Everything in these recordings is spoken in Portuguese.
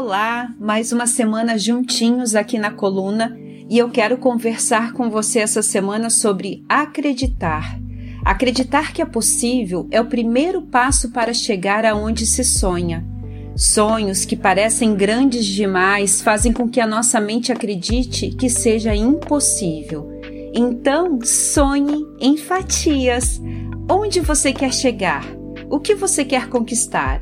Olá, mais uma semana juntinhos aqui na coluna e eu quero conversar com você essa semana sobre acreditar. Acreditar que é possível é o primeiro passo para chegar aonde se sonha. Sonhos que parecem grandes demais fazem com que a nossa mente acredite que seja impossível. Então, sonhe em fatias. Onde você quer chegar? O que você quer conquistar?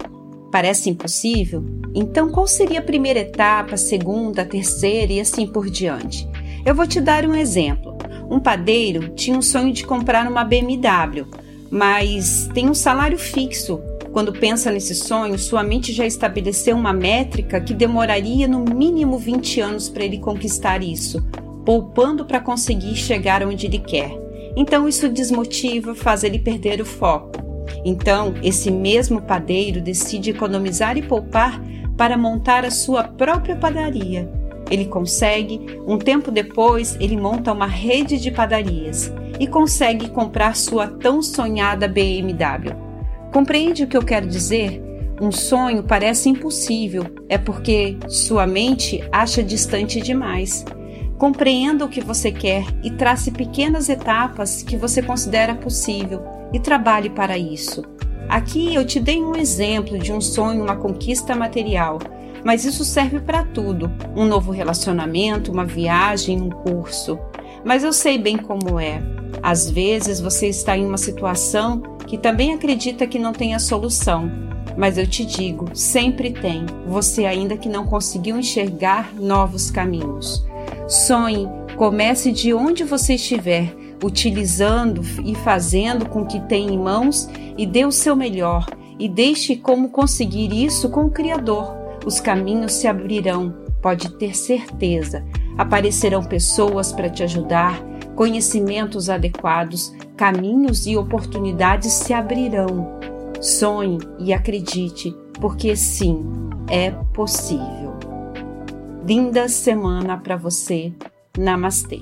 Parece impossível? Então, qual seria a primeira etapa, a segunda, a terceira e assim por diante? Eu vou te dar um exemplo. Um padeiro tinha um sonho de comprar uma BMW, mas tem um salário fixo. Quando pensa nesse sonho, sua mente já estabeleceu uma métrica que demoraria no mínimo 20 anos para ele conquistar isso, poupando para conseguir chegar onde ele quer. Então isso desmotiva, faz ele perder o foco. Então, esse mesmo padeiro decide economizar e poupar para montar a sua própria padaria. Ele consegue, um tempo depois, ele monta uma rede de padarias e consegue comprar sua tão sonhada BMW. Compreende o que eu quero dizer? Um sonho parece impossível, é porque sua mente acha distante demais. Compreenda o que você quer e trace pequenas etapas que você considera possível e trabalhe para isso. Aqui eu te dei um exemplo de um sonho, uma conquista material, mas isso serve para tudo: um novo relacionamento, uma viagem, um curso. Mas eu sei bem como é. Às vezes você está em uma situação que também acredita que não tem a solução, mas eu te digo, sempre tem, você ainda que não conseguiu enxergar novos caminhos. Sonhe, comece de onde você estiver utilizando e fazendo com que tem em mãos e dê o seu melhor e deixe como conseguir isso com o Criador. Os caminhos se abrirão, pode ter certeza. Aparecerão pessoas para te ajudar, conhecimentos adequados, caminhos e oportunidades se abrirão. Sonhe e acredite, porque sim, é possível. Linda semana para você. Namastê.